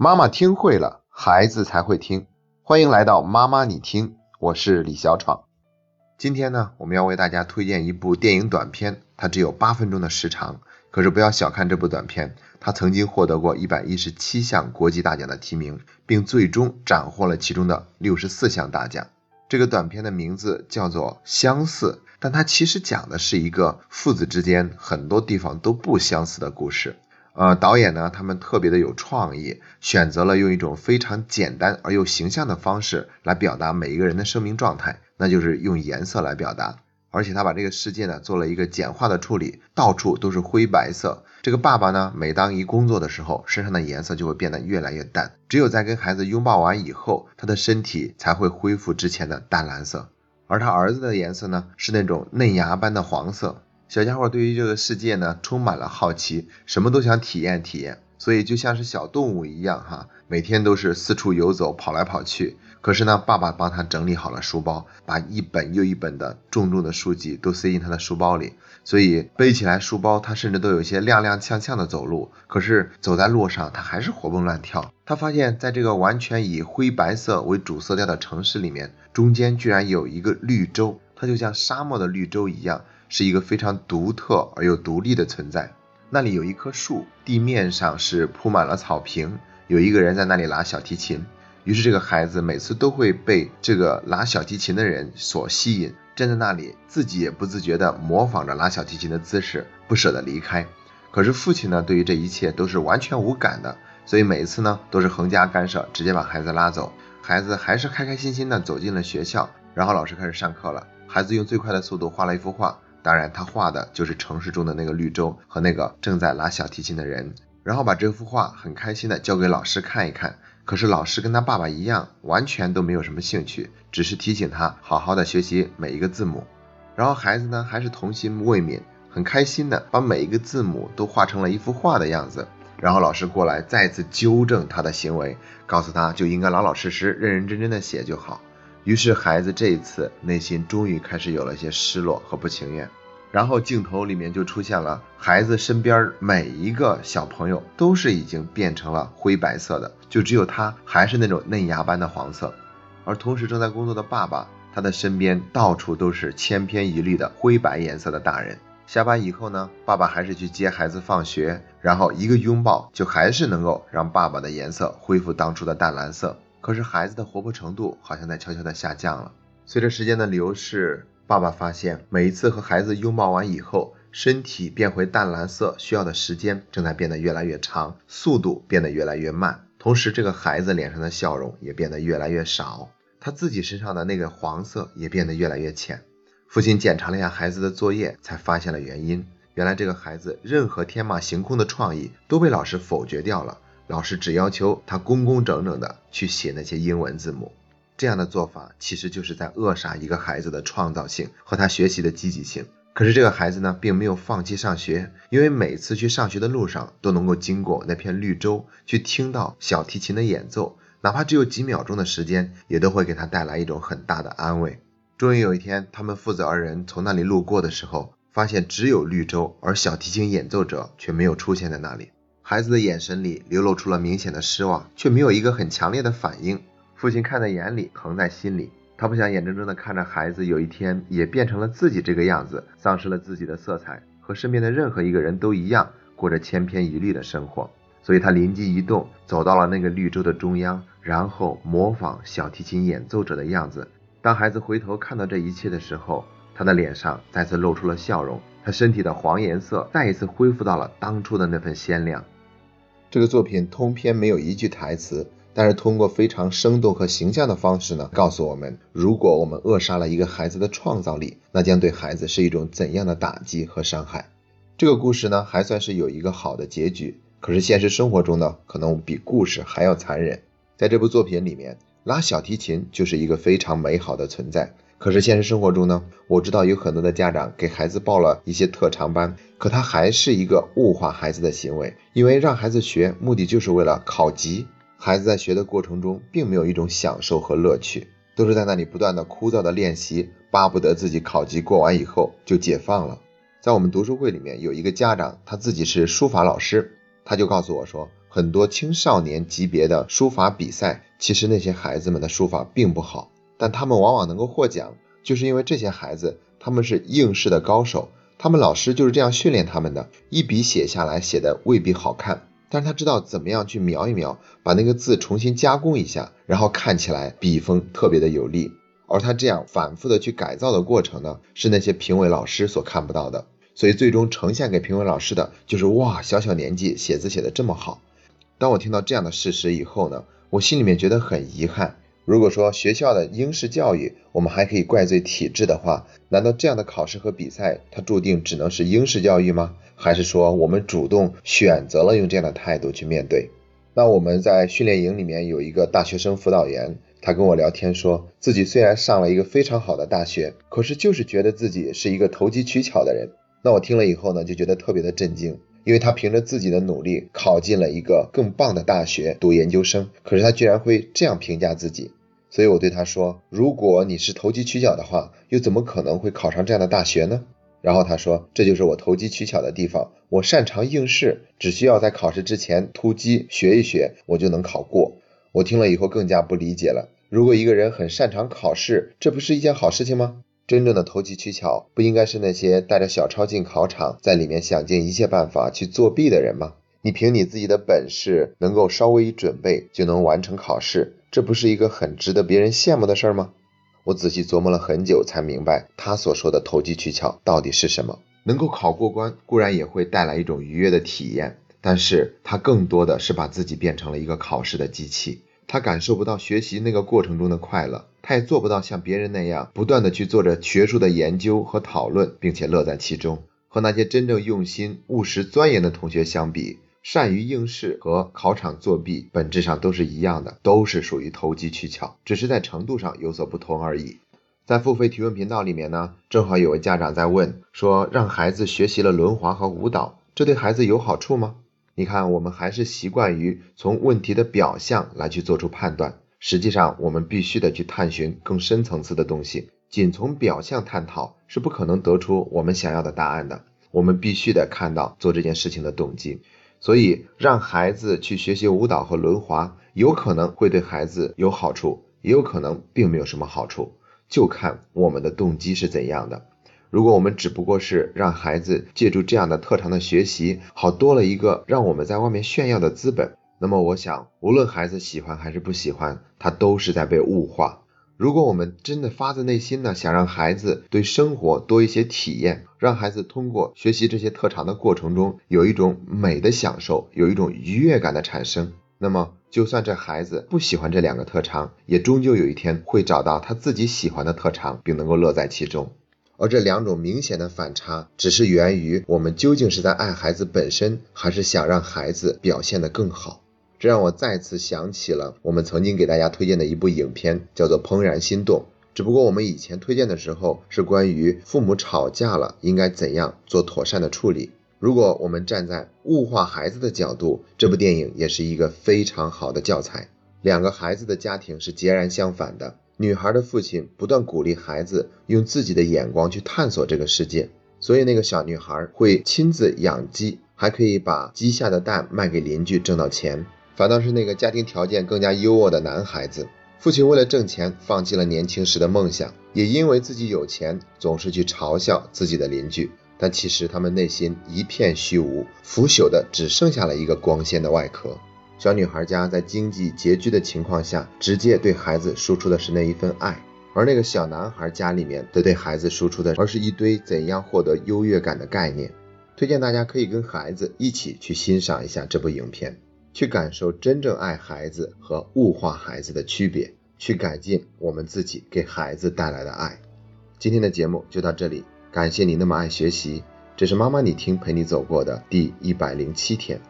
妈妈听会了，孩子才会听。欢迎来到妈妈你听，我是李小闯。今天呢，我们要为大家推荐一部电影短片，它只有八分钟的时长。可是不要小看这部短片，它曾经获得过一百一十七项国际大奖的提名，并最终斩获了其中的六十四项大奖。这个短片的名字叫做《相似》，但它其实讲的是一个父子之间很多地方都不相似的故事。呃，导演呢，他们特别的有创意，选择了用一种非常简单而又形象的方式来表达每一个人的生命状态，那就是用颜色来表达。而且他把这个世界呢做了一个简化的处理，到处都是灰白色。这个爸爸呢，每当一工作的时候，身上的颜色就会变得越来越淡，只有在跟孩子拥抱完以后，他的身体才会恢复之前的淡蓝色。而他儿子的颜色呢，是那种嫩芽般的黄色。小家伙对于这个世界呢充满了好奇，什么都想体验体验，所以就像是小动物一样哈，每天都是四处游走，跑来跑去。可是呢，爸爸帮他整理好了书包，把一本又一本的重重的书籍都塞进他的书包里，所以背起来书包，他甚至都有些踉踉跄跄的走路。可是走在路上，他还是活蹦乱跳。他发现，在这个完全以灰白色为主色调的城市里面，中间居然有一个绿洲，它就像沙漠的绿洲一样。是一个非常独特而又独立的存在。那里有一棵树，地面上是铺满了草坪，有一个人在那里拉小提琴。于是这个孩子每次都会被这个拉小提琴的人所吸引，站在那里，自己也不自觉地模仿着拉小提琴的姿势，不舍得离开。可是父亲呢，对于这一切都是完全无感的，所以每一次呢都是横加干涉，直接把孩子拉走。孩子还是开开心心地走进了学校，然后老师开始上课了。孩子用最快的速度画了一幅画。当然，他画的就是城市中的那个绿洲和那个正在拉小提琴的人，然后把这幅画很开心的交给老师看一看。可是老师跟他爸爸一样，完全都没有什么兴趣，只是提醒他好好的学习每一个字母。然后孩子呢，还是童心未泯，很开心的把每一个字母都画成了一幅画的样子。然后老师过来再次纠正他的行为，告诉他就应该老老实实、认认真真的写就好。于是孩子这一次内心终于开始有了些失落和不情愿，然后镜头里面就出现了孩子身边每一个小朋友都是已经变成了灰白色的，就只有他还是那种嫩芽般的黄色。而同时正在工作的爸爸，他的身边到处都是千篇一律的灰白颜色的大人。下班以后呢，爸爸还是去接孩子放学，然后一个拥抱就还是能够让爸爸的颜色恢复当初的淡蓝色。可是孩子的活泼程度好像在悄悄的下降了。随着时间的流逝，爸爸发现每一次和孩子拥抱完以后，身体变回淡蓝色需要的时间正在变得越来越长，速度变得越来越慢。同时，这个孩子脸上的笑容也变得越来越少，他自己身上的那个黄色也变得越来越浅。父亲检查了一下孩子的作业，才发现了原因。原来这个孩子任何天马行空的创意都被老师否决掉了。老师只要求他工工整整的去写那些英文字母，这样的做法其实就是在扼杀一个孩子的创造性和他学习的积极性。可是这个孩子呢，并没有放弃上学，因为每次去上学的路上都能够经过那片绿洲，去听到小提琴的演奏，哪怕只有几秒钟的时间，也都会给他带来一种很大的安慰。终于有一天，他们父子二人从那里路过的时候，发现只有绿洲，而小提琴演奏者却没有出现在那里。孩子的眼神里流露出了明显的失望，却没有一个很强烈的反应。父亲看在眼里，疼在心里。他不想眼睁睁地看着孩子有一天也变成了自己这个样子，丧失了自己的色彩，和身边的任何一个人都一样，过着千篇一律的生活。所以他灵机一动，走到了那个绿洲的中央，然后模仿小提琴演奏者的样子。当孩子回头看到这一切的时候，他的脸上再次露出了笑容，他身体的黄颜色再一次恢复到了当初的那份鲜亮。这个作品通篇没有一句台词，但是通过非常生动和形象的方式呢，告诉我们，如果我们扼杀了一个孩子的创造力，那将对孩子是一种怎样的打击和伤害。这个故事呢，还算是有一个好的结局。可是现实生活中呢，可能比故事还要残忍。在这部作品里面，拉小提琴就是一个非常美好的存在。可是现实生活中呢，我知道有很多的家长给孩子报了一些特长班，可他还是一个物化孩子的行为，因为让孩子学目的就是为了考级，孩子在学的过程中并没有一种享受和乐趣，都是在那里不断的枯燥的练习，巴不得自己考级过完以后就解放了。在我们读书会里面有一个家长，他自己是书法老师，他就告诉我说，很多青少年级别的书法比赛，其实那些孩子们的书法并不好，但他们往往能够获奖，就是因为这些孩子他们是应试的高手，他们老师就是这样训练他们的，一笔写下来写的未必好看，但是他知道怎么样去描一描，把那个字重新加工一下，然后看起来笔锋特别的有力。而他这样反复的去改造的过程呢，是那些评委老师所看不到的，所以最终呈现给评委老师的就是哇，小小年纪写字写的这么好。当我听到这样的事实以后呢，我心里面觉得很遗憾。如果说学校的应试教育，我们还可以怪罪体制的话，难道这样的考试和比赛，它注定只能是应试教育吗？还是说我们主动选择了用这样的态度去面对？那我们在训练营里面有一个大学生辅导员。他跟我聊天，说自己虽然上了一个非常好的大学，可是就是觉得自己是一个投机取巧的人。那我听了以后呢，就觉得特别的震惊，因为他凭着自己的努力考进了一个更棒的大学读研究生，可是他居然会这样评价自己。所以我对他说，如果你是投机取巧的话，又怎么可能会考上这样的大学呢？然后他说，这就是我投机取巧的地方，我擅长应试，只需要在考试之前突击学一学，我就能考过。我听了以后更加不理解了。如果一个人很擅长考试，这不是一件好事情吗？真正的投机取巧，不应该是那些带着小抄进考场，在里面想尽一切办法去作弊的人吗？你凭你自己的本事，能够稍微一准备就能完成考试，这不是一个很值得别人羡慕的事儿吗？我仔细琢磨了很久，才明白他所说的投机取巧到底是什么。能够考过关，固然也会带来一种愉悦的体验。但是他更多的是把自己变成了一个考试的机器，他感受不到学习那个过程中的快乐，他也做不到像别人那样不断的去做着学术的研究和讨论，并且乐在其中。和那些真正用心、务实、钻研的同学相比，善于应试和考场作弊本质上都是一样的，都是属于投机取巧，只是在程度上有所不同而已。在付费提问频道里面呢，正好有位家长在问说，让孩子学习了轮滑和舞蹈，这对孩子有好处吗？你看，我们还是习惯于从问题的表象来去做出判断。实际上，我们必须得去探寻更深层次的东西。仅从表象探讨是不可能得出我们想要的答案的。我们必须得看到做这件事情的动机。所以，让孩子去学习舞蹈和轮滑，有可能会对孩子有好处，也有可能并没有什么好处，就看我们的动机是怎样的。如果我们只不过是让孩子借助这样的特长的学习，好多了一个让我们在外面炫耀的资本，那么我想，无论孩子喜欢还是不喜欢，他都是在被物化。如果我们真的发自内心的想让孩子对生活多一些体验，让孩子通过学习这些特长的过程中有一种美的享受，有一种愉悦感的产生，那么就算这孩子不喜欢这两个特长，也终究有一天会找到他自己喜欢的特长，并能够乐在其中。而这两种明显的反差，只是源于我们究竟是在爱孩子本身，还是想让孩子表现得更好。这让我再次想起了我们曾经给大家推荐的一部影片，叫做《怦然心动》。只不过我们以前推荐的时候是关于父母吵架了应该怎样做妥善的处理。如果我们站在物化孩子的角度，这部电影也是一个非常好的教材。两个孩子的家庭是截然相反的。女孩的父亲不断鼓励孩子用自己的眼光去探索这个世界，所以那个小女孩会亲自养鸡，还可以把鸡下的蛋卖给邻居挣到钱。反倒是那个家庭条件更加优渥的男孩子，父亲为了挣钱放弃了年轻时的梦想，也因为自己有钱，总是去嘲笑自己的邻居。但其实他们内心一片虚无，腐朽的只剩下了一个光鲜的外壳。小女孩家在经济拮据的情况下，直接对孩子输出的是那一份爱，而那个小男孩家里面的对孩子输出的，而是一堆怎样获得优越感的概念。推荐大家可以跟孩子一起去欣赏一下这部影片，去感受真正爱孩子和物化孩子的区别，去改进我们自己给孩子带来的爱。今天的节目就到这里，感谢你那么爱学习，这是妈妈你听陪你走过的第一百零七天。